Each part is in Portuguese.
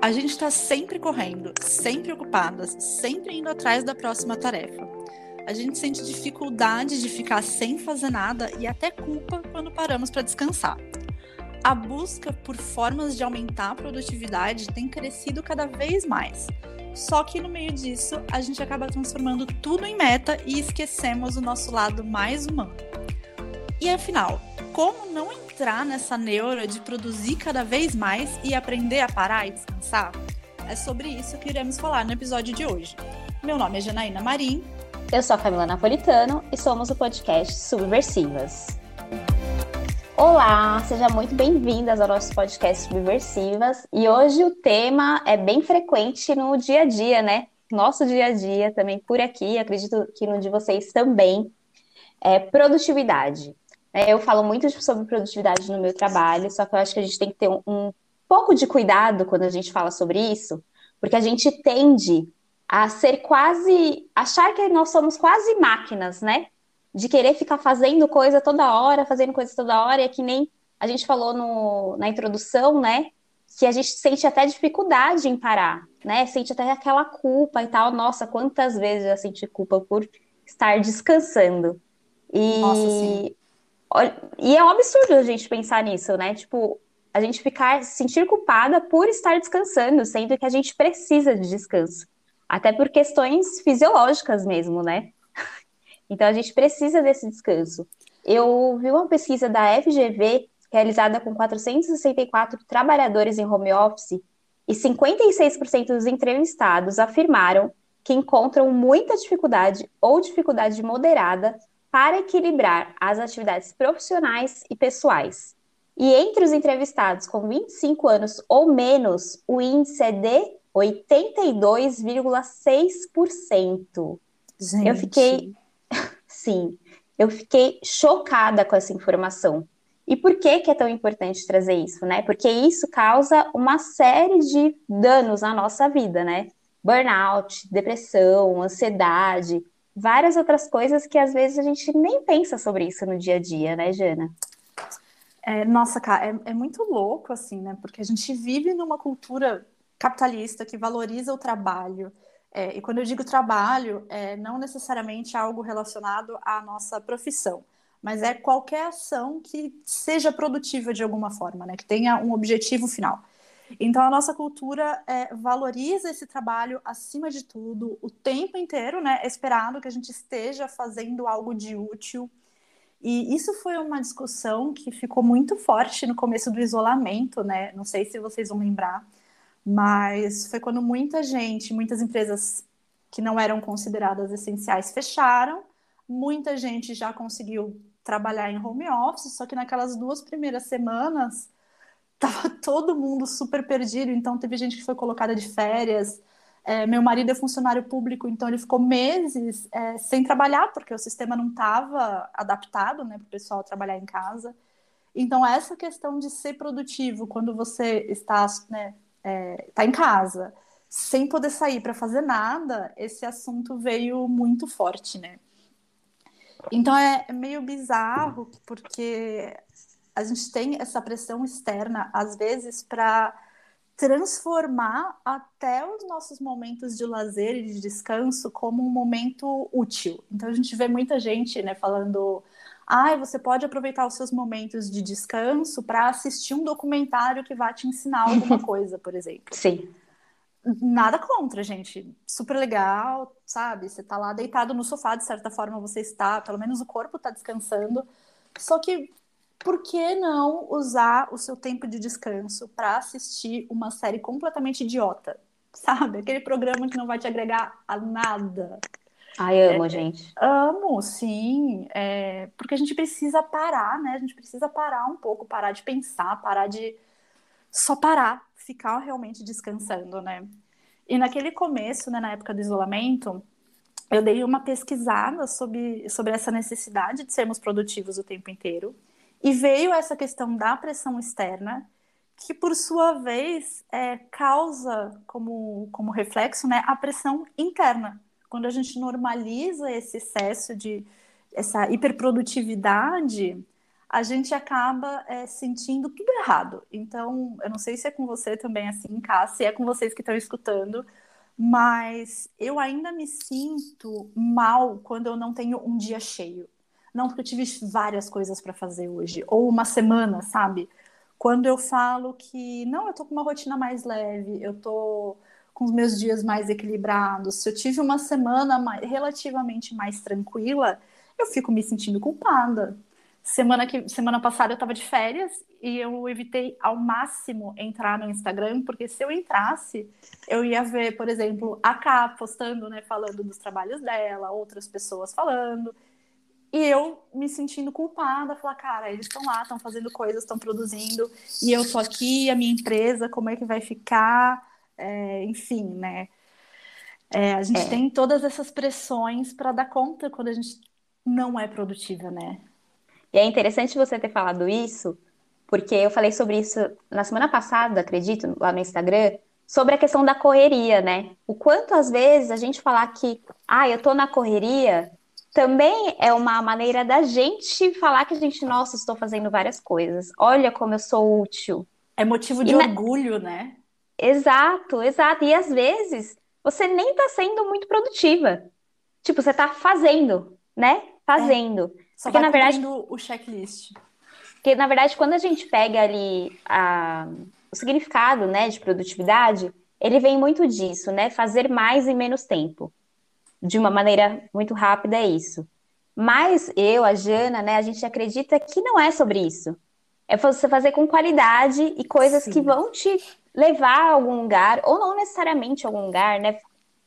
A gente está sempre correndo, sempre ocupadas, sempre indo atrás da próxima tarefa. A gente sente dificuldade de ficar sem fazer nada e até culpa quando paramos para descansar. A busca por formas de aumentar a produtividade tem crescido cada vez mais. Só que no meio disso, a gente acaba transformando tudo em meta e esquecemos o nosso lado mais humano. E afinal, como não entrar nessa neura de produzir cada vez mais e aprender a parar e descansar? É sobre isso que iremos falar no episódio de hoje. Meu nome é Janaína Marim. Eu sou a Camila Napolitano e somos o podcast Subversivas. Olá, seja muito bem-vindas ao nosso podcast Subversivas. E hoje o tema é bem frequente no dia a dia, né? Nosso dia a dia também por aqui, acredito que no de vocês também. É produtividade. É, eu falo muito sobre produtividade no meu trabalho, só que eu acho que a gente tem que ter um, um pouco de cuidado quando a gente fala sobre isso, porque a gente tende a ser quase. achar que nós somos quase máquinas, né? De querer ficar fazendo coisa toda hora, fazendo coisa toda hora, e é que nem a gente falou no, na introdução, né? Que a gente sente até dificuldade em parar, né? Sente até aquela culpa e tal. Nossa, quantas vezes eu senti culpa por estar descansando. E Nossa. E é um absurdo a gente pensar nisso, né? Tipo, a gente ficar, se sentir culpada por estar descansando, sendo que a gente precisa de descanso. Até por questões fisiológicas mesmo, né? Então a gente precisa desse descanso. Eu vi uma pesquisa da FGV realizada com 464 trabalhadores em home office e 56% dos entrevistados afirmaram que encontram muita dificuldade ou dificuldade moderada para equilibrar as atividades profissionais e pessoais. E entre os entrevistados com 25 anos ou menos, o índice é de 82,6%. Eu fiquei, sim, eu fiquei chocada com essa informação. E por que, que é tão importante trazer isso, né? Porque isso causa uma série de danos na nossa vida, né? Burnout, depressão, ansiedade, várias outras coisas que às vezes a gente nem pensa sobre isso no dia a dia, né, Jana? É, nossa, cara, é, é muito louco, assim, né? Porque a gente vive numa cultura capitalista que valoriza o trabalho. É, e quando eu digo trabalho, é não necessariamente algo relacionado à nossa profissão, mas é qualquer ação que seja produtiva de alguma forma, né? Que tenha um objetivo final. Então, a nossa cultura é, valoriza esse trabalho acima de tudo, o tempo inteiro, né? É esperado que a gente esteja fazendo algo de útil. E isso foi uma discussão que ficou muito forte no começo do isolamento, né? Não sei se vocês vão lembrar, mas foi quando muita gente, muitas empresas que não eram consideradas essenciais fecharam, muita gente já conseguiu trabalhar em home office, só que naquelas duas primeiras semanas tava todo mundo super perdido, então teve gente que foi colocada de férias. É, meu marido é funcionário público, então ele ficou meses é, sem trabalhar, porque o sistema não estava adaptado né, para o pessoal trabalhar em casa. Então, essa questão de ser produtivo quando você está, né, é, tá em casa, sem poder sair para fazer nada, esse assunto veio muito forte, né? Então é, é meio bizarro, porque a gente tem essa pressão externa, às vezes, para transformar até os nossos momentos de lazer e de descanso como um momento útil. Então a gente vê muita gente, né, falando, ai, ah, você pode aproveitar os seus momentos de descanso para assistir um documentário que vai te ensinar alguma coisa, por exemplo. Sim. Nada contra, gente. Super legal, sabe? Você tá lá deitado no sofá, de certa forma você está, pelo menos o corpo está descansando. Só que por que não usar o seu tempo de descanso para assistir uma série completamente idiota? Sabe? Aquele programa que não vai te agregar a nada. Ai, amo, é, gente. Amo, sim. É, porque a gente precisa parar, né? A gente precisa parar um pouco, parar de pensar, parar de só parar, ficar realmente descansando, né? E naquele começo, né, na época do isolamento, eu dei uma pesquisada sobre, sobre essa necessidade de sermos produtivos o tempo inteiro. E veio essa questão da pressão externa, que por sua vez é, causa como, como reflexo né, a pressão interna. Quando a gente normaliza esse excesso de essa hiperprodutividade, a gente acaba é, sentindo tudo errado. Então, eu não sei se é com você também assim casa, se é com vocês que estão escutando, mas eu ainda me sinto mal quando eu não tenho um dia cheio. Não porque eu tive várias coisas para fazer hoje, ou uma semana, sabe? Quando eu falo que não, eu tô com uma rotina mais leve, eu tô com os meus dias mais equilibrados, se eu tive uma semana mais, relativamente mais tranquila, eu fico me sentindo culpada. Semana, que, semana passada eu estava de férias e eu evitei ao máximo entrar no Instagram, porque se eu entrasse, eu ia ver, por exemplo, a Ká postando, né, falando dos trabalhos dela, outras pessoas falando, e eu me sentindo culpada, falar, cara, eles estão lá, estão fazendo coisas, estão produzindo, e eu tô aqui, a minha empresa, como é que vai ficar? É, enfim, né? É, a gente é. tem todas essas pressões para dar conta quando a gente não é produtiva, né? E é interessante você ter falado isso, porque eu falei sobre isso na semana passada, acredito, lá no Instagram, sobre a questão da correria, né? O quanto às vezes a gente falar que, ah, eu tô na correria, também é uma maneira da gente falar que a gente, nossa, estou fazendo várias coisas. Olha como eu sou útil. É motivo de e orgulho, na... né? Exato, exato. E às vezes você nem está sendo muito produtiva. Tipo, você está fazendo, né? Fazendo. É. Só Porque, na verdade, o checklist. Porque, na verdade, quando a gente pega ali a, o significado, né, de produtividade, ele vem muito disso, né? Fazer mais em menos tempo. De uma maneira muito rápida é isso. Mas eu, a Jana, né, a gente acredita que não é sobre isso. É você fazer com qualidade e coisas Sim. que vão te levar a algum lugar, ou não necessariamente a algum lugar, né?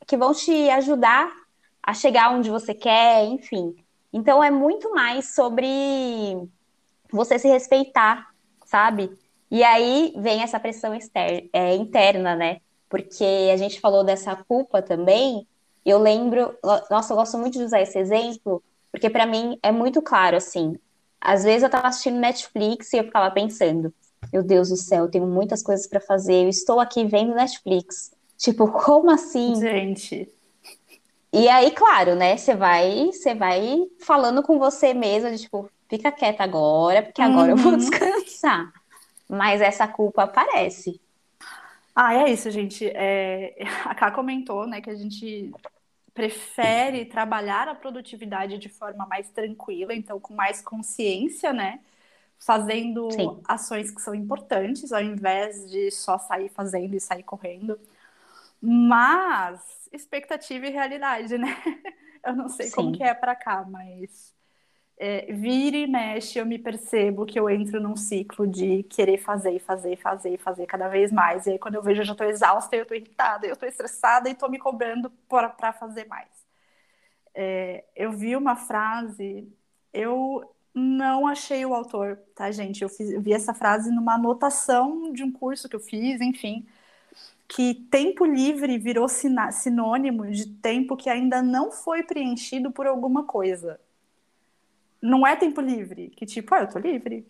Que vão te ajudar a chegar onde você quer, enfim. Então é muito mais sobre você se respeitar, sabe? E aí vem essa pressão externa, é, interna, né? Porque a gente falou dessa culpa também. Eu lembro, nossa, eu gosto muito de usar esse exemplo, porque para mim é muito claro assim. Às vezes eu tava assistindo Netflix e eu ficava pensando, meu Deus do céu, eu tenho muitas coisas para fazer, eu estou aqui vendo Netflix. Tipo, como assim? Gente, e aí, claro, né? Você vai, você vai falando com você mesma, de, tipo, fica quieta agora, porque agora uhum. eu vou uhum. descansar. Mas essa culpa aparece. Ah, é isso, gente. É... A Ká comentou, né, que a gente prefere trabalhar a produtividade de forma mais tranquila, então com mais consciência, né? Fazendo Sim. ações que são importantes, ao invés de só sair fazendo e sair correndo. Mas expectativa e realidade, né? Eu não sei Sim. como que é para cá, mas é, vira e mexe, eu me percebo que eu entro num ciclo de querer fazer, fazer, fazer, fazer cada vez mais. E aí, quando eu vejo, eu já estou exausta, eu estou irritada, eu estou estressada e estou me cobrando para fazer mais. É, eu vi uma frase, eu não achei o autor, tá, gente? Eu, fiz, vi essa frase numa anotação de um curso que eu fiz, enfim que tempo livre virou sinônimo de tempo que ainda não foi preenchido por alguma coisa. Não é tempo livre, que tipo, ah, eu tô livre.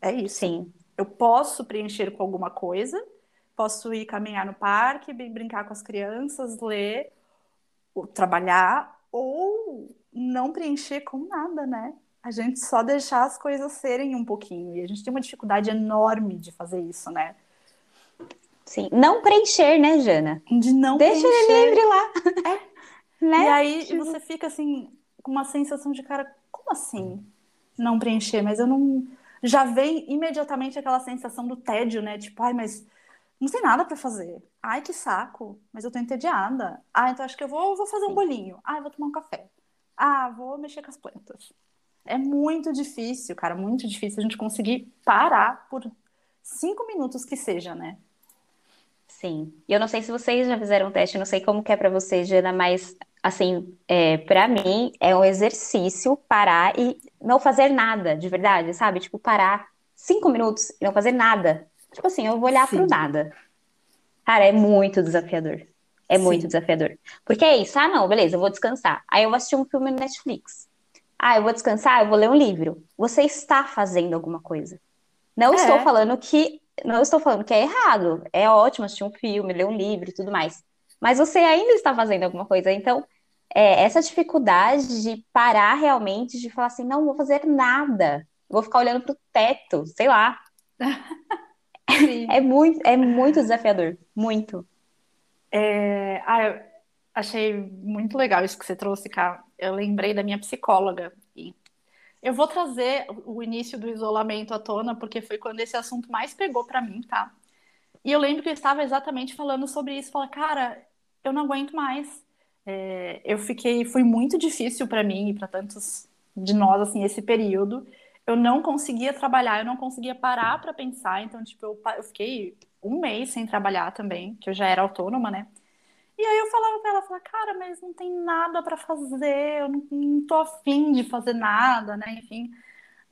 É isso. Sim. Eu posso preencher com alguma coisa, posso ir caminhar no parque, brincar com as crianças, ler, trabalhar, ou não preencher com nada, né? A gente só deixar as coisas serem um pouquinho. E a gente tem uma dificuldade enorme de fazer isso, né? Sim, não preencher, né, Jana? De não Deixa preencher. ele livre lá. É. Né? E aí tipo... você fica assim, com uma sensação de cara, como assim não preencher? Mas eu não. Já vem imediatamente aquela sensação do tédio, né? Tipo, ai, mas não tem nada para fazer. Ai, que saco, mas eu tô entediada. Ah, então acho que eu vou, vou fazer um bolinho. Ah, vou tomar um café. Ah, vou mexer com as plantas. É muito difícil, cara, muito difícil a gente conseguir parar por cinco minutos que seja, né? Sim. E eu não sei se vocês já fizeram um teste, não sei como que é para vocês, Jana, mas assim, é, para mim é um exercício parar e não fazer nada, de verdade, sabe? Tipo, parar cinco minutos e não fazer nada. Tipo assim, eu vou olhar Sim. pro nada. Cara, é muito desafiador. É Sim. muito desafiador. Porque é isso, ah, não, beleza, eu vou descansar. Aí eu vou assistir um filme no Netflix. Ah, eu vou descansar, eu vou ler um livro. Você está fazendo alguma coisa. Não é. estou falando que não estou falando que é errado, é ótimo assistir um filme, ler um livro e tudo mais. Mas você ainda está fazendo alguma coisa. Então, é, essa dificuldade de parar realmente, de falar assim, não vou fazer nada. vou ficar olhando pro teto, sei lá. é muito, é muito desafiador, muito. É, ah, eu achei muito legal isso que você trouxe, cara. Eu lembrei da minha psicóloga. Eu vou trazer o início do isolamento à tona, porque foi quando esse assunto mais pegou para mim, tá? E eu lembro que eu estava exatamente falando sobre isso. Falar, cara, eu não aguento mais. É, eu fiquei, foi muito difícil para mim e para tantos de nós assim esse período. Eu não conseguia trabalhar, eu não conseguia parar para pensar. Então, tipo, eu, eu fiquei um mês sem trabalhar também, que eu já era autônoma, né? E aí eu falava pra ela, falava, cara, mas não tem nada para fazer, eu não, não tô afim de fazer nada, né? Enfim.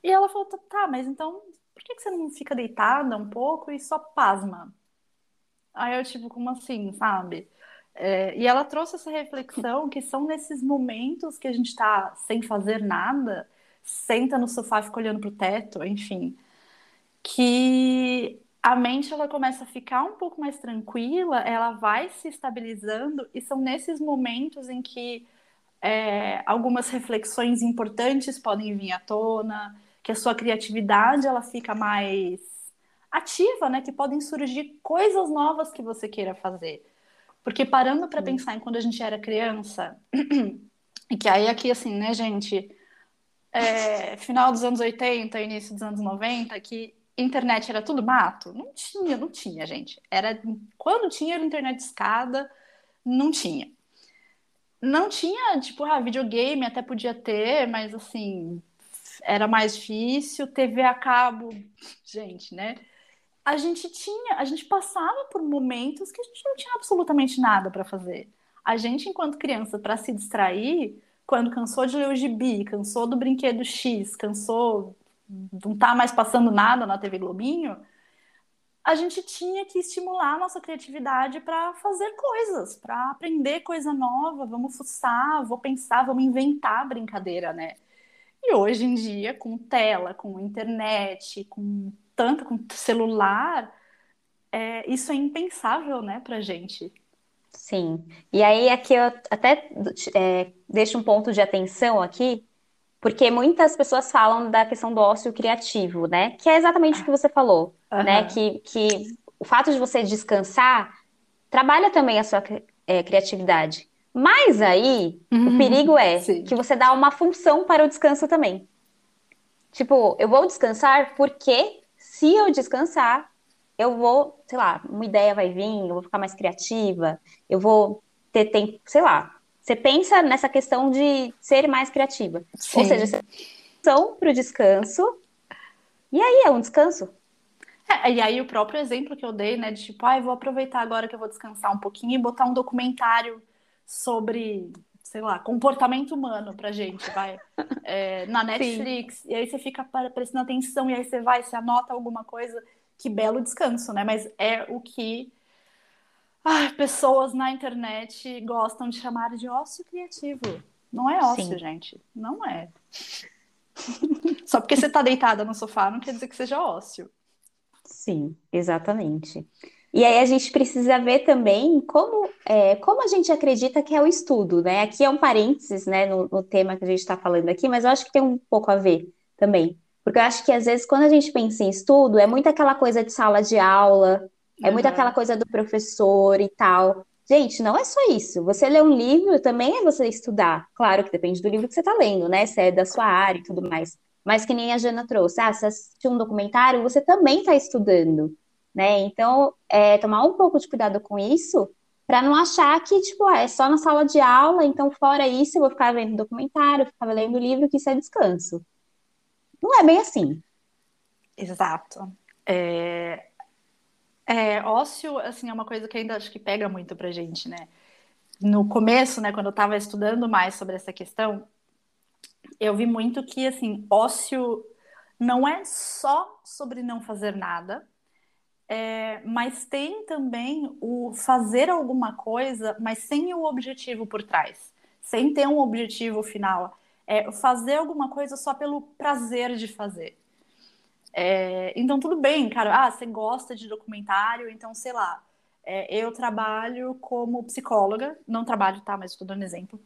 E ela falou, tá, mas então por que, que você não fica deitada um pouco e só pasma? Aí eu, tipo, como assim, sabe? É, e ela trouxe essa reflexão que são nesses momentos que a gente está sem fazer nada, senta no sofá fica olhando para o teto, enfim, que a mente ela começa a ficar um pouco mais tranquila, ela vai se estabilizando e são nesses momentos em que é, algumas reflexões importantes podem vir à tona, que a sua criatividade ela fica mais ativa, né? Que podem surgir coisas novas que você queira fazer. Porque parando para pensar em quando a gente era criança, e que aí aqui assim, né, gente, é, final dos anos 80, início dos anos 90, que internet era tudo mato? Não tinha, não tinha, gente. Era quando tinha era internet de escada, não tinha. Não tinha, tipo, ah, videogame até podia ter, mas assim, era mais difícil. TV a cabo, gente, né? A gente tinha, a gente passava por momentos que a gente não tinha absolutamente nada para fazer. A gente, enquanto criança, para se distrair, quando cansou de ler o gibi, cansou do brinquedo X, cansou, não tá mais passando nada na TV Globinho, a gente tinha que estimular a nossa criatividade para fazer coisas, para aprender coisa nova, vamos fuçar, vou pensar, vamos inventar brincadeira, né? E hoje em dia, com tela, com internet, com tanto com celular, é, isso é impensável, né, pra gente. Sim. E aí aqui eu até é, deixo um ponto de atenção aqui, porque muitas pessoas falam da questão do ócio criativo, né? Que é exatamente o que você falou, uhum. né? Que, que o fato de você descansar trabalha também a sua é, criatividade. Mas aí, uhum. o perigo é Sim. que você dá uma função para o descanso também. Tipo, eu vou descansar porque se eu descansar, eu vou, sei lá, uma ideia vai vir, eu vou ficar mais criativa, eu vou ter tempo, sei lá. Você pensa nessa questão de ser mais criativa. Sim. Ou seja, são para o descanso, e aí é um descanso. É, e aí o próprio exemplo que eu dei, né, de tipo, ah, vou aproveitar agora que eu vou descansar um pouquinho e botar um documentário sobre sei lá, comportamento humano pra gente, vai. É, na Netflix, Sim. e aí você fica prestando atenção, e aí você vai, você anota alguma coisa, que belo descanso, né? Mas é o que ah, pessoas na internet gostam de chamar de ócio criativo. Não é ócio, Sim. gente. Não é. Só porque você tá deitada no sofá não quer dizer que seja ócio. Sim, exatamente. E aí a gente precisa ver também como, é, como a gente acredita que é o estudo, né? Aqui é um parênteses, né, no, no tema que a gente está falando aqui, mas eu acho que tem um pouco a ver também. Porque eu acho que às vezes quando a gente pensa em estudo, é muito aquela coisa de sala de aula, é muito aquela coisa do professor e tal. Gente, não é só isso. Você ler um livro também é você estudar. Claro que depende do livro que você está lendo, né? Se é da sua área e tudo mais. Mas que nem a Jana trouxe, ah, se assistir um documentário, você também está estudando né? Então, é, tomar um pouco de cuidado com isso, para não achar que, tipo, ah, é só na sala de aula, então fora isso eu vou ficar vendo documentário, ficar lendo livro, que isso é descanso. Não é bem assim. Exato. É... É, ócio, assim, é uma coisa que ainda acho que pega muito pra gente, né? No começo, né, quando eu estava estudando mais sobre essa questão, eu vi muito que, assim, ócio não é só sobre não fazer nada, é, mas tem também o fazer alguma coisa, mas sem o objetivo por trás, sem ter um objetivo final. É fazer alguma coisa só pelo prazer de fazer. É, então, tudo bem, cara. Ah, você gosta de documentário, então, sei lá. É, eu trabalho como psicóloga, não trabalho, tá? Mas estou dando exemplo.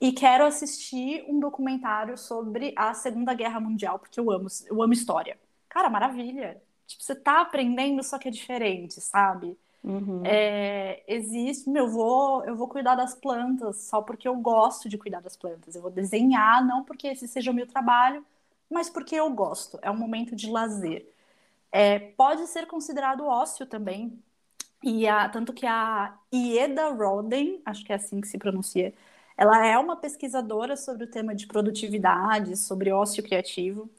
e quero assistir um documentário sobre a Segunda Guerra Mundial, porque eu amo, eu amo história. Cara, maravilha. Tipo, você tá aprendendo, só que é diferente, sabe? Uhum. É, existe, meu, eu vou, eu vou cuidar das plantas só porque eu gosto de cuidar das plantas. Eu vou desenhar, não porque esse seja o meu trabalho, mas porque eu gosto. É um momento de lazer. É, pode ser considerado ócio também. E a, tanto que a Ieda Roden, acho que é assim que se pronuncia, ela é uma pesquisadora sobre o tema de produtividade, sobre ócio criativo,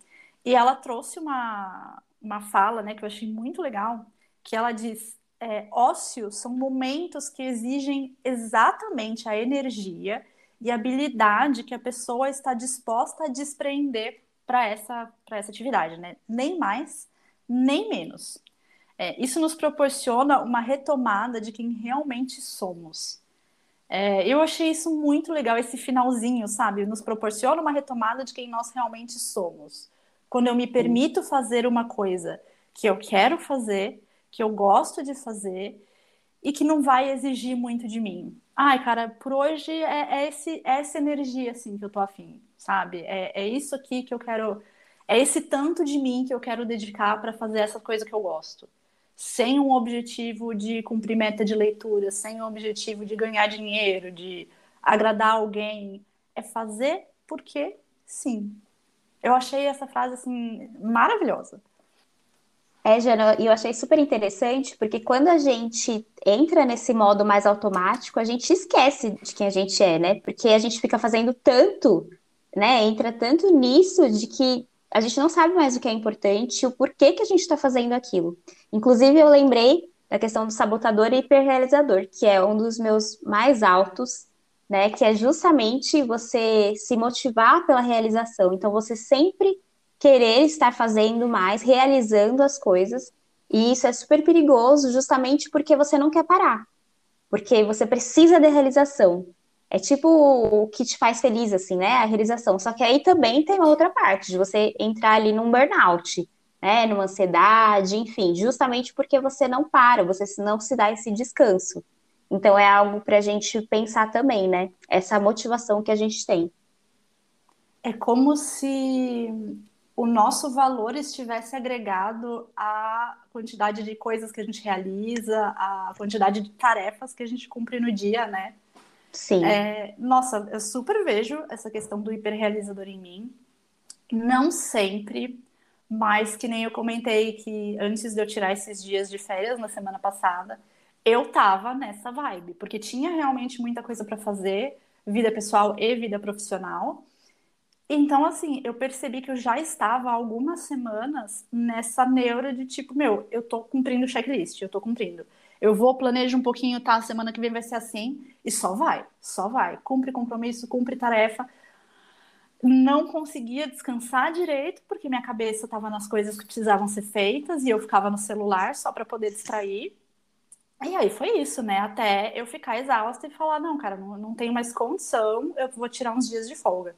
e ela trouxe uma, uma fala né, que eu achei muito legal, que ela diz, é, ócio são momentos que exigem exatamente a energia e habilidade que a pessoa está disposta a despreender para essa, essa atividade, né? Nem mais, nem menos. É, isso nos proporciona uma retomada de quem realmente somos. É, eu achei isso muito legal, esse finalzinho, sabe? Nos proporciona uma retomada de quem nós realmente somos. Quando eu me permito fazer uma coisa que eu quero fazer, que eu gosto de fazer e que não vai exigir muito de mim. Ai, cara, por hoje é, é esse, é essa energia assim que eu tô afim, sabe? É, é isso aqui que eu quero. É esse tanto de mim que eu quero dedicar para fazer essa coisa que eu gosto sem um objetivo de cumprir meta de leitura, sem um objetivo de ganhar dinheiro, de agradar alguém. É fazer porque sim. Eu achei essa frase assim maravilhosa. É, Jana, e eu achei super interessante, porque quando a gente entra nesse modo mais automático, a gente esquece de quem a gente é, né? Porque a gente fica fazendo tanto, né? Entra tanto nisso de que a gente não sabe mais o que é importante, o porquê que a gente está fazendo aquilo. Inclusive, eu lembrei da questão do sabotador e hiperrealizador, que é um dos meus mais altos, né? Que é justamente você se motivar pela realização. Então, você sempre querer estar fazendo mais, realizando as coisas. E isso é super perigoso, justamente porque você não quer parar. Porque você precisa de realização. É tipo o que te faz feliz, assim, né? A realização. Só que aí também tem uma outra parte, de você entrar ali num burnout, né? Numa ansiedade, enfim, justamente porque você não para, você não se dá esse descanso. Então é algo para a gente pensar também, né? Essa motivação que a gente tem. É como se o nosso valor estivesse agregado à quantidade de coisas que a gente realiza, à quantidade de tarefas que a gente cumpre no dia, né? Sim. É, nossa, eu super vejo essa questão do hiperrealizador em mim. Não sempre, mas que nem eu comentei que antes de eu tirar esses dias de férias na semana passada, eu tava nessa vibe, porque tinha realmente muita coisa para fazer, vida pessoal e vida profissional. Então, assim, eu percebi que eu já estava há algumas semanas nessa neura de tipo, meu, eu tô cumprindo o checklist, eu tô cumprindo. Eu vou, planejo um pouquinho, tá? Semana que vem vai ser assim, e só vai, só vai. Cumpre compromisso, cumpre tarefa. Não conseguia descansar direito, porque minha cabeça estava nas coisas que precisavam ser feitas e eu ficava no celular só para poder distrair. E aí foi isso, né? Até eu ficar exausta e falar: não, cara, não, não tenho mais condição, eu vou tirar uns dias de folga.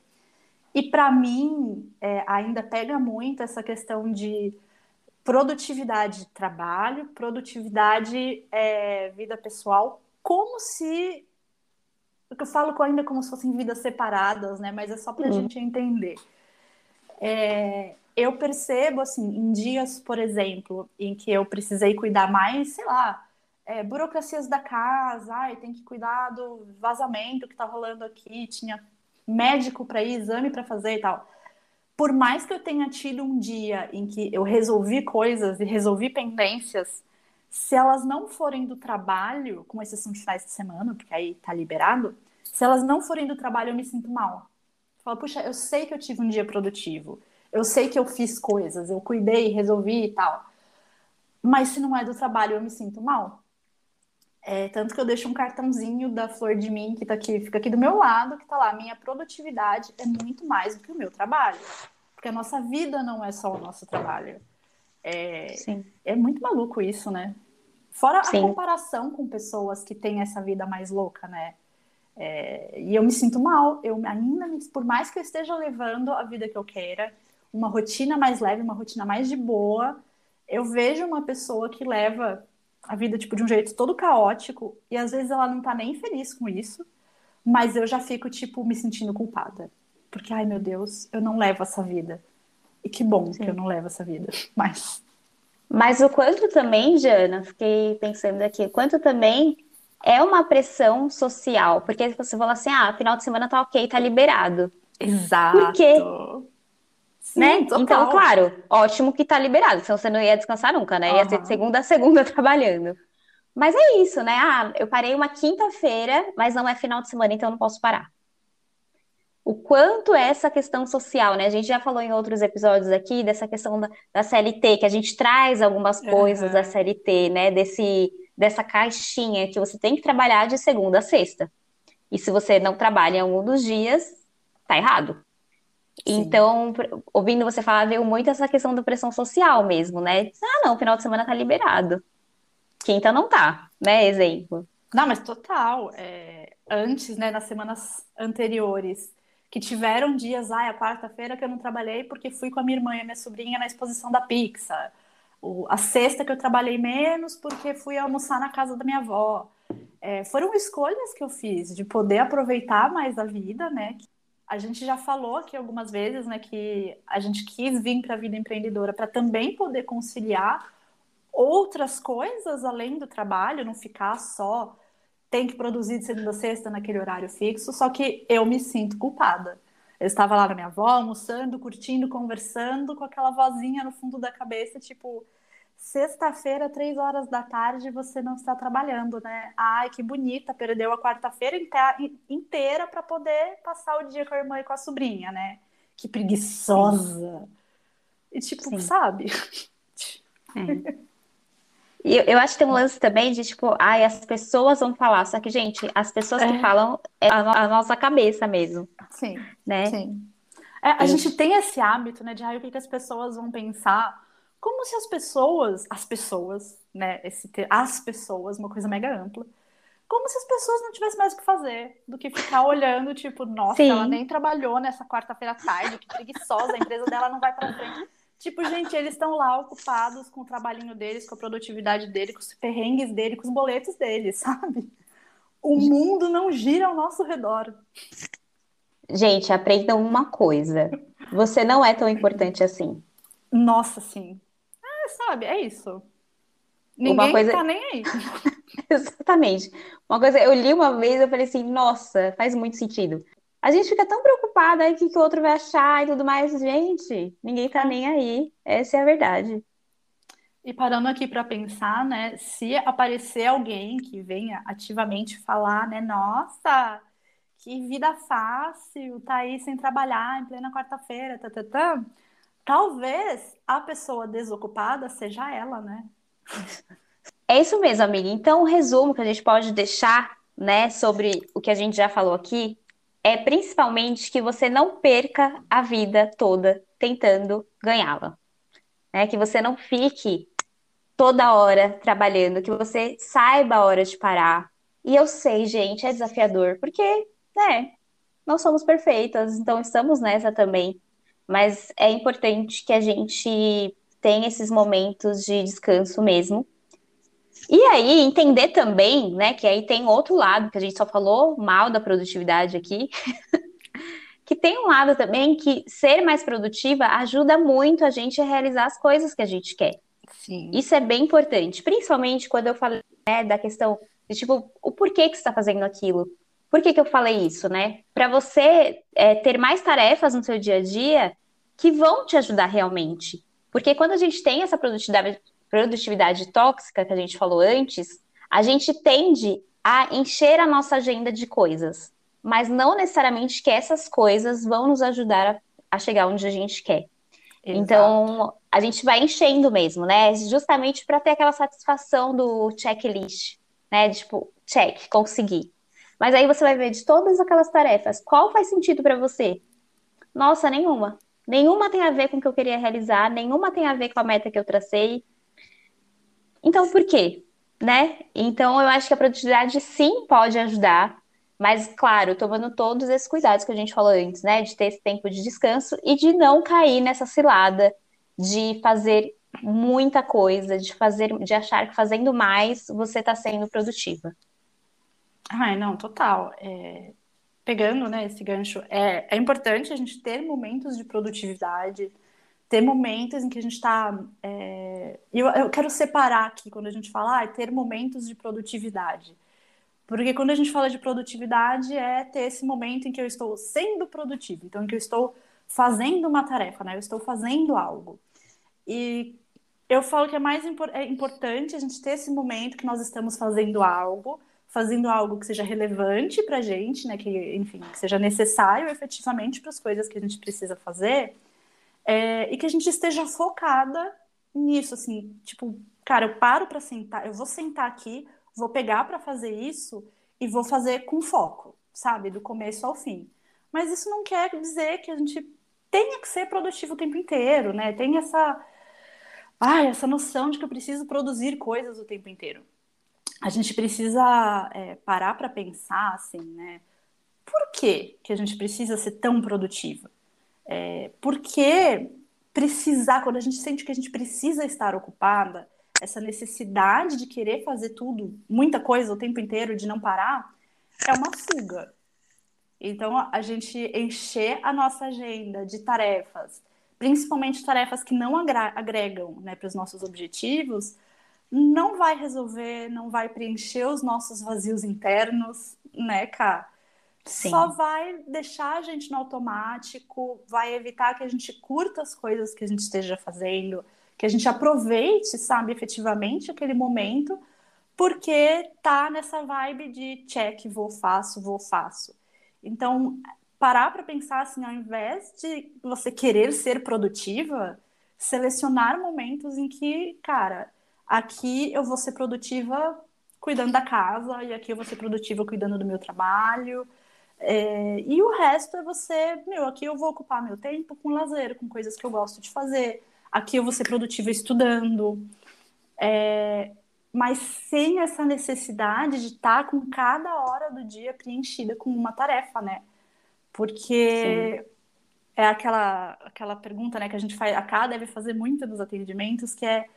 E para mim, é, ainda pega muito essa questão de produtividade de trabalho, produtividade é, vida pessoal, como se eu falo ainda como se fossem vidas separadas, né? Mas é só para a uhum. gente entender. É, eu percebo assim, em dias, por exemplo, em que eu precisei cuidar mais, sei lá, é, burocracias da casa, ai, tem que cuidar do vazamento que está rolando aqui, tinha médico para ir, exame para fazer e tal por mais que eu tenha tido um dia em que eu resolvi coisas e resolvi pendências, se elas não forem do trabalho, com exceção de finais de semana, porque aí tá liberado, se elas não forem do trabalho, eu me sinto mal. Eu falo, puxa, eu sei que eu tive um dia produtivo, eu sei que eu fiz coisas, eu cuidei, resolvi e tal. Mas se não é do trabalho, eu me sinto mal. É, tanto que eu deixo um cartãozinho da Flor de Mim, que tá aqui, fica aqui do meu lado, que tá lá, minha produtividade é muito mais do que o meu trabalho. Porque a nossa vida não é só o nosso trabalho. É, Sim. é muito maluco isso, né? Fora Sim. a comparação com pessoas que têm essa vida mais louca, né? É, e eu me sinto mal. Eu ainda, por mais que eu esteja levando a vida que eu queira, uma rotina mais leve, uma rotina mais de boa, eu vejo uma pessoa que leva a vida tipo de um jeito todo caótico e às vezes ela não tá nem feliz com isso, mas eu já fico, tipo, me sentindo culpada. Porque, ai meu Deus, eu não levo essa vida. E que bom Sim. que eu não levo essa vida. Mas. Mas o quanto também, Jana, fiquei pensando aqui, quanto também é uma pressão social. Porque você fala assim, ah, final de semana tá ok, tá liberado. Exato. Por quê? Sim, né? Então, claro, ótimo que tá liberado, senão você não ia descansar nunca, né? Ia uhum. ser de segunda a segunda trabalhando. Mas é isso, né? Ah, eu parei uma quinta-feira, mas não é final de semana, então eu não posso parar. O quanto é essa questão social, né? A gente já falou em outros episódios aqui dessa questão da, da CLT, que a gente traz algumas coisas uhum. da CLT, né? Desse, dessa caixinha que você tem que trabalhar de segunda a sexta. E se você não trabalha em algum dos dias, tá errado. Sim. Então, ouvindo você falar, veio muito essa questão da pressão social mesmo, né? Ah, não, final de semana tá liberado. Quinta não tá, né? Exemplo. Não, mas total. É, antes, né, nas semanas anteriores, que tiveram dias, ai, a quarta-feira que eu não trabalhei porque fui com a minha irmã e a minha sobrinha na exposição da Pixar. O, a sexta que eu trabalhei menos porque fui almoçar na casa da minha avó. É, foram escolhas que eu fiz de poder aproveitar mais a vida, né? A gente já falou aqui algumas vezes, né, que a gente quis vir para a vida empreendedora para também poder conciliar outras coisas além do trabalho, não ficar só tem que produzir de segunda a sexta naquele horário fixo, só que eu me sinto culpada. Eu estava lá na minha avó, almoçando, curtindo, conversando, com aquela vozinha no fundo da cabeça, tipo, sexta-feira, três horas da tarde, você não está trabalhando, né? Ai, que bonita, perdeu a quarta-feira inteira para poder passar o dia com a irmã e com a sobrinha, né? Que preguiçosa. E tipo, Sim. sabe? É. E eu, eu acho que tem um lance também de tipo, ai, as pessoas vão falar. Só que, gente, as pessoas é. que falam é a, a, nossa cabeça mesmo. Sim. Né? Sim. É, a gente tem esse hábito, né, de ai, o que, que as pessoas vão pensar. Como se as pessoas, as pessoas, né, esse ter, as pessoas, uma coisa mega ampla, como se as pessoas não tivessem mais o que fazer do que ficar olhando, tipo, nossa, Sim. ela nem trabalhou nessa quarta-feira à tarde, que preguiçosa, a empresa dela não vai para frente. Tipo, gente, eles estão lá ocupados com o trabalhinho deles, com a produtividade dele, com os perrengues dele, com os boletos deles, sabe? O mundo não gira ao nosso redor. Gente, aprendam uma coisa. Você não é tão importante assim. Nossa, sim. É, sabe, é isso. Ninguém uma coisa... tá nem aí. Exatamente. Uma coisa, eu li uma vez, eu falei assim, nossa, faz muito sentido a gente fica tão preocupada aí o que, que o outro vai achar e tudo mais. Gente, ninguém tá nem aí. Essa é a verdade. E parando aqui para pensar, né? Se aparecer alguém que venha ativamente falar, né? Nossa, que vida fácil, tá aí sem trabalhar em plena quarta-feira, tá, tá, tá. Talvez a pessoa desocupada seja ela, né? É isso mesmo, amiga. Então, o resumo que a gente pode deixar, né, sobre o que a gente já falou aqui, é principalmente que você não perca a vida toda tentando ganhá-la. Né? Que você não fique toda hora trabalhando, que você saiba a hora de parar. E eu sei, gente, é desafiador, porque, né, não somos perfeitas, então estamos nessa também. Mas é importante que a gente tenha esses momentos de descanso mesmo, e aí, entender também, né, que aí tem outro lado, que a gente só falou mal da produtividade aqui, que tem um lado também que ser mais produtiva ajuda muito a gente a realizar as coisas que a gente quer. Sim. Isso é bem importante, principalmente quando eu falei né, da questão de, tipo, o porquê que você está fazendo aquilo. Por que, que eu falei isso, né? Para você é, ter mais tarefas no seu dia a dia que vão te ajudar realmente. Porque quando a gente tem essa produtividade, produtividade tóxica que a gente falou antes, a gente tende a encher a nossa agenda de coisas, mas não necessariamente que essas coisas vão nos ajudar a, a chegar onde a gente quer. Exato. Então, a gente vai enchendo mesmo, né? Justamente para ter aquela satisfação do checklist, né? Tipo, check, consegui. Mas aí você vai ver de todas aquelas tarefas, qual faz sentido para você? Nossa, nenhuma. Nenhuma tem a ver com o que eu queria realizar, nenhuma tem a ver com a meta que eu tracei, então, por quê? Né? Então, eu acho que a produtividade sim pode ajudar, mas, claro, tomando todos esses cuidados que a gente falou antes, né? De ter esse tempo de descanso e de não cair nessa cilada de fazer muita coisa, de fazer, de achar que fazendo mais você está sendo produtiva. Ai, não, total. É... pegando né, esse gancho, é, é importante a gente ter momentos de produtividade, ter momentos em que a gente está. É... Eu, eu quero separar aqui quando a gente fala ah, ter momentos de produtividade. Porque quando a gente fala de produtividade, é ter esse momento em que eu estou sendo produtivo, então em que eu estou fazendo uma tarefa, né? Eu estou fazendo algo. E eu falo que é mais impor é importante a gente ter esse momento que nós estamos fazendo algo, fazendo algo que seja relevante para a gente, né? Que, enfim, que seja necessário efetivamente para as coisas que a gente precisa fazer, é, e que a gente esteja focada nisso, assim, tipo, cara, eu paro para sentar, eu vou sentar aqui, vou pegar para fazer isso e vou fazer com foco, sabe, do começo ao fim. Mas isso não quer dizer que a gente tenha que ser produtivo o tempo inteiro, né? Tem essa, ah, essa noção de que eu preciso produzir coisas o tempo inteiro. A gente precisa é, parar para pensar, assim, né? Por que, que a gente precisa ser tão produtiva? É, por que precisar, quando a gente sente que a gente precisa estar ocupada, essa necessidade de querer fazer tudo, muita coisa o tempo inteiro, de não parar, é uma fuga. Então, a gente encher a nossa agenda de tarefas, principalmente tarefas que não agregam né, para os nossos objetivos, não vai resolver, não vai preencher os nossos vazios internos, né, Cá? Sim. Só vai deixar a gente no automático, vai evitar que a gente curta as coisas que a gente esteja fazendo, que a gente aproveite, sabe, efetivamente aquele momento, porque tá nessa vibe de check, vou, faço, vou, faço. Então, parar para pensar assim, ao invés de você querer ser produtiva, selecionar momentos em que, cara, aqui eu vou ser produtiva cuidando da casa, e aqui eu vou ser produtiva cuidando do meu trabalho. É, e o resto é você, meu, aqui eu vou ocupar meu tempo com lazer, com coisas que eu gosto de fazer. Aqui eu vou ser produtiva estudando. É, mas sem essa necessidade de estar com cada hora do dia preenchida com uma tarefa, né? Porque Sim. é aquela, aquela pergunta né, que a gente faz, a Cá deve fazer muito nos atendimentos, que é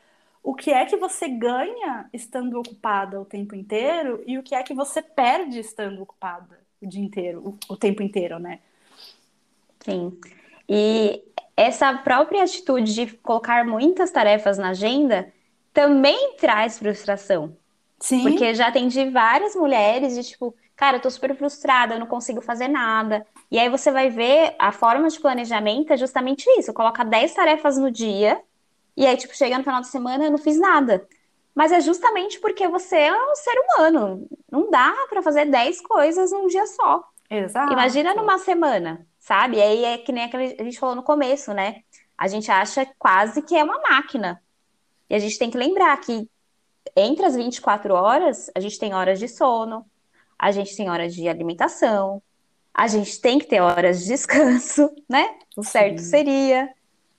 o que é que você ganha estando ocupada o tempo inteiro e o que é que você perde estando ocupada o dia inteiro, o, o tempo inteiro, né? Sim. E essa própria atitude de colocar muitas tarefas na agenda também traz frustração. Sim. Porque já atendi várias mulheres de tipo, cara, eu tô super frustrada, eu não consigo fazer nada. E aí você vai ver a forma de planejamento é justamente isso: coloca 10 tarefas no dia, e aí, tipo, chega no final de semana eu não fiz nada. Mas é justamente porque você é um ser humano. Não dá para fazer 10 coisas num dia só. Exato. Imagina numa semana, sabe? E aí é que nem aquele, a gente falou no começo, né? A gente acha quase que é uma máquina. E a gente tem que lembrar que entre as 24 horas, a gente tem horas de sono, a gente tem horas de alimentação, a gente tem que ter horas de descanso, né? O certo Sim. seria.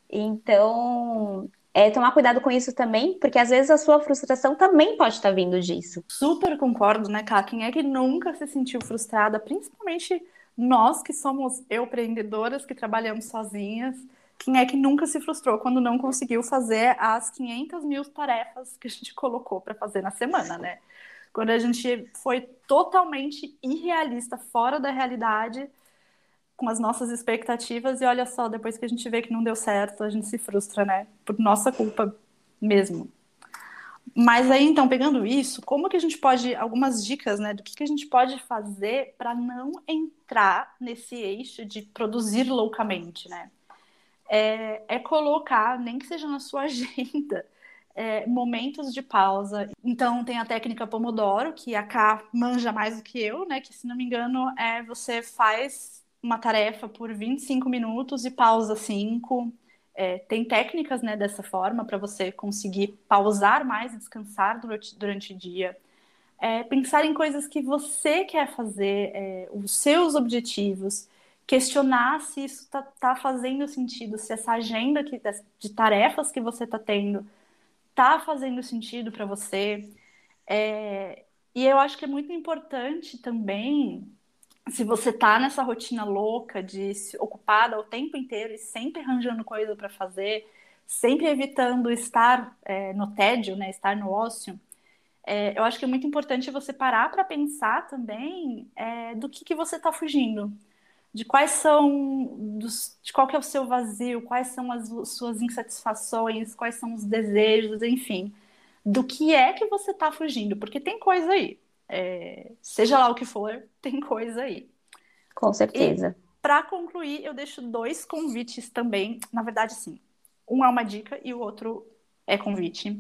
Então, é tomar cuidado com isso também, porque às vezes a sua frustração também pode estar vindo disso. Super concordo, né, Ká? Quem é que nunca se sentiu frustrada, principalmente nós que somos empreendedoras, que trabalhamos sozinhas, quem é que nunca se frustrou quando não conseguiu fazer as 500 mil tarefas que a gente colocou para fazer na semana, né? Quando a gente foi totalmente irrealista, fora da realidade, com as nossas expectativas, e olha só, depois que a gente vê que não deu certo, a gente se frustra, né? Por nossa culpa mesmo. Mas aí, então, pegando isso, como que a gente pode, algumas dicas, né, do que, que a gente pode fazer para não entrar nesse eixo de produzir loucamente, né? é, é colocar, nem que seja na sua agenda, é, momentos de pausa. Então, tem a técnica Pomodoro, que a K manja mais do que eu, né? Que, se não me engano, é você faz uma tarefa por 25 minutos e pausa 5. É, tem técnicas né, dessa forma para você conseguir pausar mais e descansar durante, durante o dia. É, pensar em coisas que você quer fazer, é, os seus objetivos questionar se isso está tá fazendo sentido, se essa agenda que, de tarefas que você está tendo está fazendo sentido para você. É, e eu acho que é muito importante também, se você está nessa rotina louca de ocupada o tempo inteiro e sempre arranjando coisa para fazer, sempre evitando estar é, no tédio, né, estar no ócio, é, eu acho que é muito importante você parar para pensar também é, do que, que você está fugindo, de quais são, dos, de qual que é o seu vazio, quais são as suas insatisfações, quais são os desejos, enfim, do que é que você está fugindo, porque tem coisa aí, é, seja lá o que for, tem coisa aí. Com certeza. Para concluir, eu deixo dois convites também, na verdade, sim, um é uma dica e o outro é convite.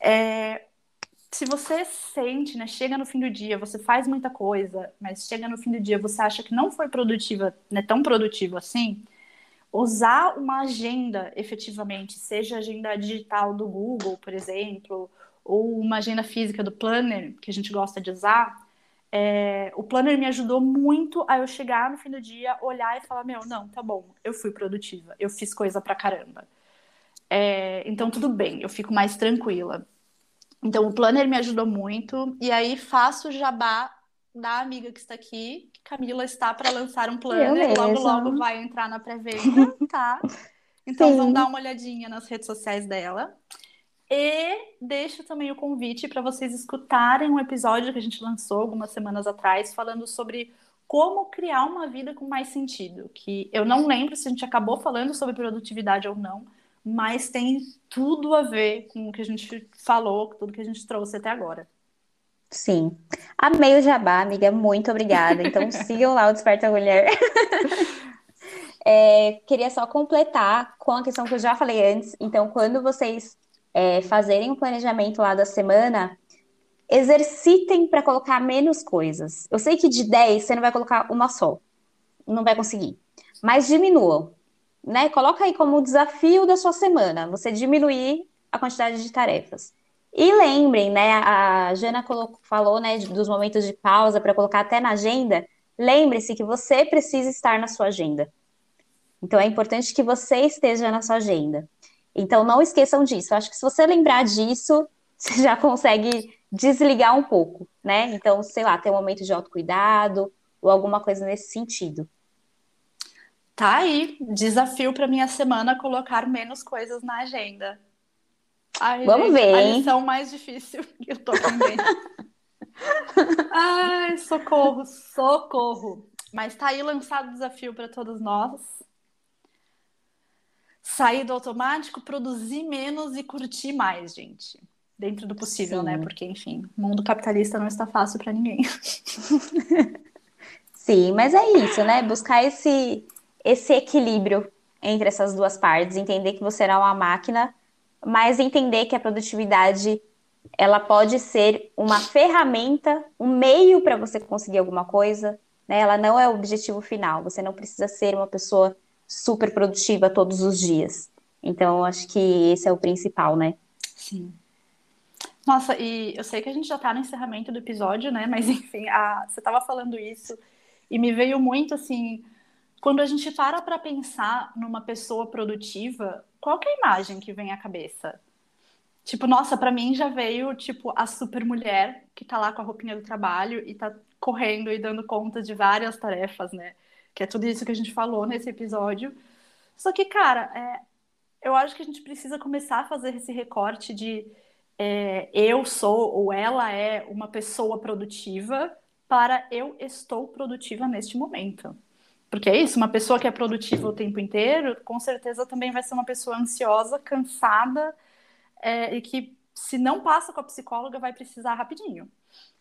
É, se você sente, né, chega no fim do dia, você faz muita coisa, mas chega no fim do dia, você acha que não foi produtiva, né, tão produtivo assim, usar uma agenda efetivamente, seja agenda digital do Google, por exemplo, ou uma agenda física do Planner, que a gente gosta de usar, é, o Planner me ajudou muito a eu chegar no fim do dia, olhar e falar, meu, não, tá bom, eu fui produtiva, eu fiz coisa pra caramba. É, então, tudo bem, eu fico mais tranquila. Então, o Planner me ajudou muito. E aí, faço o jabá da amiga que está aqui. Camila está para lançar um Planner. Logo, logo vai entrar na pré-venda, tá? Então, Sim. vão dar uma olhadinha nas redes sociais dela. E deixo também o convite para vocês escutarem um episódio que a gente lançou algumas semanas atrás, falando sobre como criar uma vida com mais sentido. Que eu não lembro se a gente acabou falando sobre produtividade ou não, mas tem tudo a ver com o que a gente falou, com tudo que a gente trouxe até agora. Sim. Amei o jabá, amiga. Muito obrigada. Então sigam lá o Desperta Mulher. é, queria só completar com a questão que eu já falei antes. Então, quando vocês é, fazerem o planejamento lá da semana, exercitem para colocar menos coisas. Eu sei que de 10 você não vai colocar uma só. Não vai conseguir. Mas diminuam né? Coloca aí como desafio da sua semana, você diminuir a quantidade de tarefas. E lembrem, né? A Jana colocou, falou, né, dos momentos de pausa para colocar até na agenda. Lembre-se que você precisa estar na sua agenda. Então é importante que você esteja na sua agenda. Então não esqueçam disso. Eu acho que se você lembrar disso, você já consegue desligar um pouco, né? Então, sei lá, ter um momento de autocuidado ou alguma coisa nesse sentido. Tá aí, desafio para minha semana colocar menos coisas na agenda. Ai, Vamos gente, ver. A lição mais difícil que eu tô aprendendo. Ai, socorro, socorro. Mas tá aí lançado o desafio para todos nós. Sair do automático, produzir menos e curtir mais, gente. Dentro do possível, né? Sim. né? Porque, enfim, o mundo capitalista não está fácil para ninguém. Sim, mas é isso, né? Buscar esse esse equilíbrio entre essas duas partes, entender que você não é uma máquina, mas entender que a produtividade ela pode ser uma ferramenta, um meio para você conseguir alguma coisa, né? Ela não é o objetivo final. Você não precisa ser uma pessoa super produtiva todos os dias. Então, acho que esse é o principal, né? Sim. Nossa, e eu sei que a gente já está no encerramento do episódio, né? Mas enfim, a... você estava falando isso e me veio muito assim quando a gente para para pensar numa pessoa produtiva, qual é a imagem que vem à cabeça? Tipo, nossa, para mim já veio tipo a super mulher que tá lá com a roupinha do trabalho e tá correndo e dando conta de várias tarefas, né? Que é tudo isso que a gente falou nesse episódio. Só que, cara, é, eu acho que a gente precisa começar a fazer esse recorte de é, eu sou ou ela é uma pessoa produtiva para eu estou produtiva neste momento. Porque é isso, uma pessoa que é produtiva o tempo inteiro, com certeza também vai ser uma pessoa ansiosa, cansada, é, e que, se não passa com a psicóloga, vai precisar rapidinho.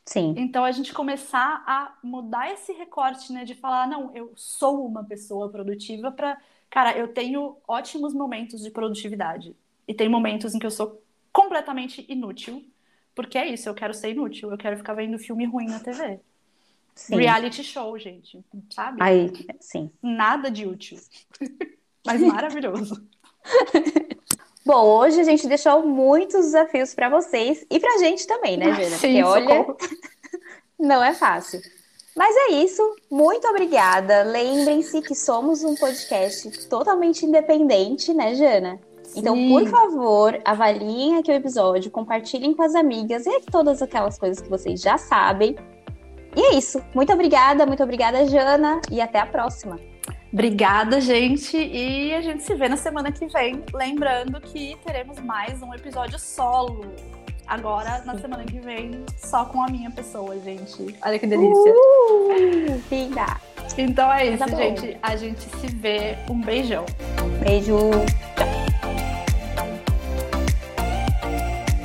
Sim. Então, a gente começar a mudar esse recorte, né, de falar, não, eu sou uma pessoa produtiva, para, cara, eu tenho ótimos momentos de produtividade. E tem momentos em que eu sou completamente inútil, porque é isso, eu quero ser inútil, eu quero ficar vendo filme ruim na TV. Sim. Reality show, gente, sabe? Aí, sim. Nada de útil. Mas maravilhoso. Bom, hoje a gente deixou muitos desafios para vocês e para a gente também, né, Jana? Sim, Porque olha, não é fácil. Mas é isso. Muito obrigada. Lembrem-se que somos um podcast totalmente independente, né, Jana? Então, Sim. por favor, avaliem aqui o episódio, compartilhem com as amigas e todas aquelas coisas que vocês já sabem. E é isso. Muito obrigada, muito obrigada, Jana, e até a próxima. Obrigada, gente, e a gente se vê na semana que vem. Lembrando que teremos mais um episódio solo. Agora, na semana que vem, só com a minha pessoa, gente. Olha que delícia. Uh, linda. Então é isso, Tá gente. A gente se vê. Um beijão. Beijo. Tchau.